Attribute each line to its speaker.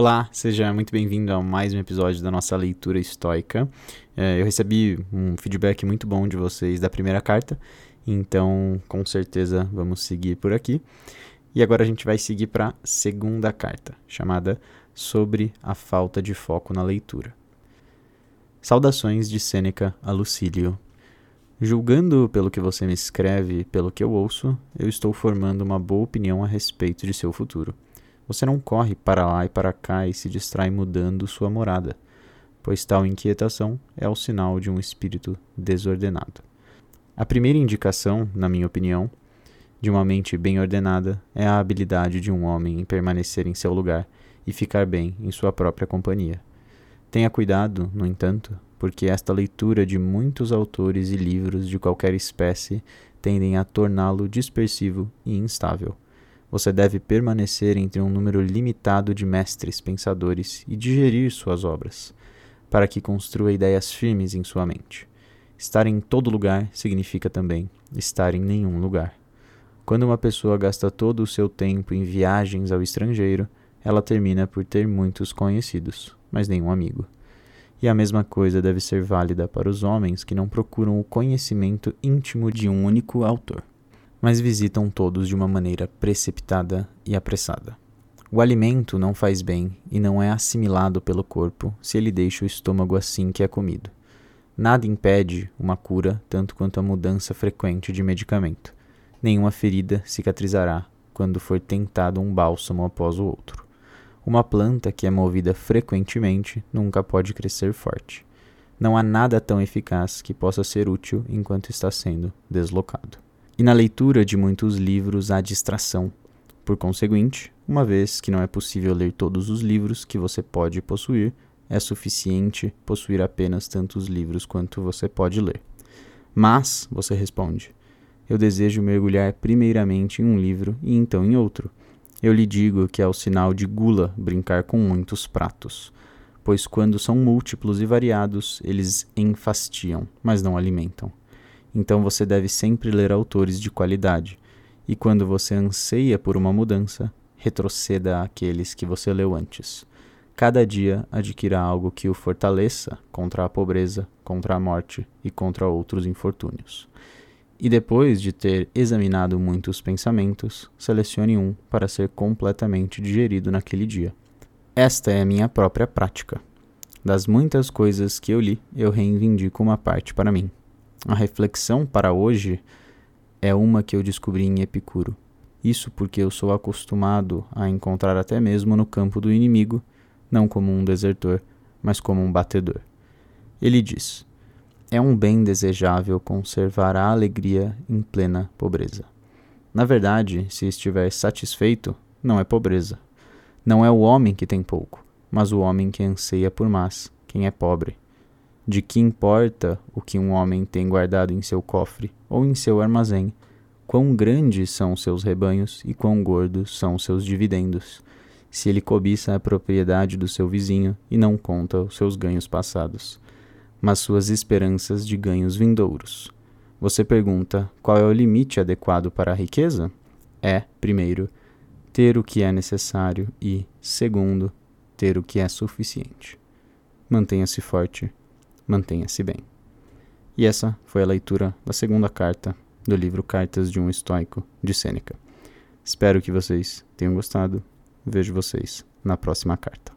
Speaker 1: Olá, seja muito bem-vindo a mais um episódio da nossa leitura estoica. É, eu recebi um feedback muito bom de vocês da primeira carta, então com certeza vamos seguir por aqui. E agora a gente vai seguir para a segunda carta, chamada Sobre a Falta de Foco na Leitura. Saudações de Sêneca a Lucílio. Julgando pelo que você me escreve e pelo que eu ouço, eu estou formando uma boa opinião a respeito de seu futuro. Você não corre para lá e para cá e se distrai mudando sua morada, pois tal inquietação é o sinal de um espírito desordenado. A primeira indicação, na minha opinião, de uma mente bem ordenada é a habilidade de um homem em permanecer em seu lugar e ficar bem em sua própria companhia. Tenha cuidado, no entanto, porque esta leitura de muitos autores e livros de qualquer espécie tendem a torná-lo dispersivo e instável você deve permanecer entre um número limitado de mestres pensadores e digerir suas obras, para que construa ideias firmes em sua mente. Estar em todo lugar significa também estar em nenhum lugar. Quando uma pessoa gasta todo o seu tempo em viagens ao estrangeiro, ela termina por ter muitos conhecidos, mas nenhum amigo. E a mesma coisa deve ser válida para os homens que não procuram o conhecimento íntimo de um único autor mas visitam todos de uma maneira precipitada e apressada. O alimento não faz bem e não é assimilado pelo corpo se ele deixa o estômago assim que é comido. Nada impede uma cura tanto quanto a mudança frequente de medicamento. Nenhuma ferida cicatrizará quando for tentado um bálsamo após o outro. Uma planta que é movida frequentemente nunca pode crescer forte. Não há nada tão eficaz que possa ser útil enquanto está sendo deslocado. E na leitura de muitos livros há distração. Por conseguinte, uma vez que não é possível ler todos os livros que você pode possuir, é suficiente possuir apenas tantos livros quanto você pode ler. Mas, você responde, eu desejo mergulhar primeiramente em um livro e então em outro. Eu lhe digo que é o sinal de gula brincar com muitos pratos, pois quando são múltiplos e variados, eles enfastiam, mas não alimentam. Então você deve sempre ler autores de qualidade, e quando você anseia por uma mudança, retroceda àqueles que você leu antes. Cada dia adquira algo que o fortaleça contra a pobreza, contra a morte e contra outros infortúnios. E depois de ter examinado muitos pensamentos, selecione um para ser completamente digerido naquele dia. Esta é a minha própria prática. Das muitas coisas que eu li, eu reivindico uma parte para mim. A reflexão para hoje é uma que eu descobri em Epicuro. Isso porque eu sou acostumado a encontrar até mesmo no campo do inimigo, não como um desertor, mas como um batedor. Ele diz: É um bem desejável conservar a alegria em plena pobreza. Na verdade, se estiver satisfeito, não é pobreza. Não é o homem que tem pouco, mas o homem que anseia por mais, quem é pobre. De que importa o que um homem tem guardado em seu cofre ou em seu armazém? Quão grandes são seus rebanhos e quão gordos são seus dividendos? Se ele cobiça a propriedade do seu vizinho e não conta os seus ganhos passados, mas suas esperanças de ganhos vindouros. Você pergunta qual é o limite adequado para a riqueza? É, primeiro, ter o que é necessário e, segundo, ter o que é suficiente. Mantenha-se forte mantenha-se bem. E essa foi a leitura da segunda carta do livro Cartas de um Estoico de Sêneca. Espero que vocês tenham gostado. Vejo vocês na próxima carta.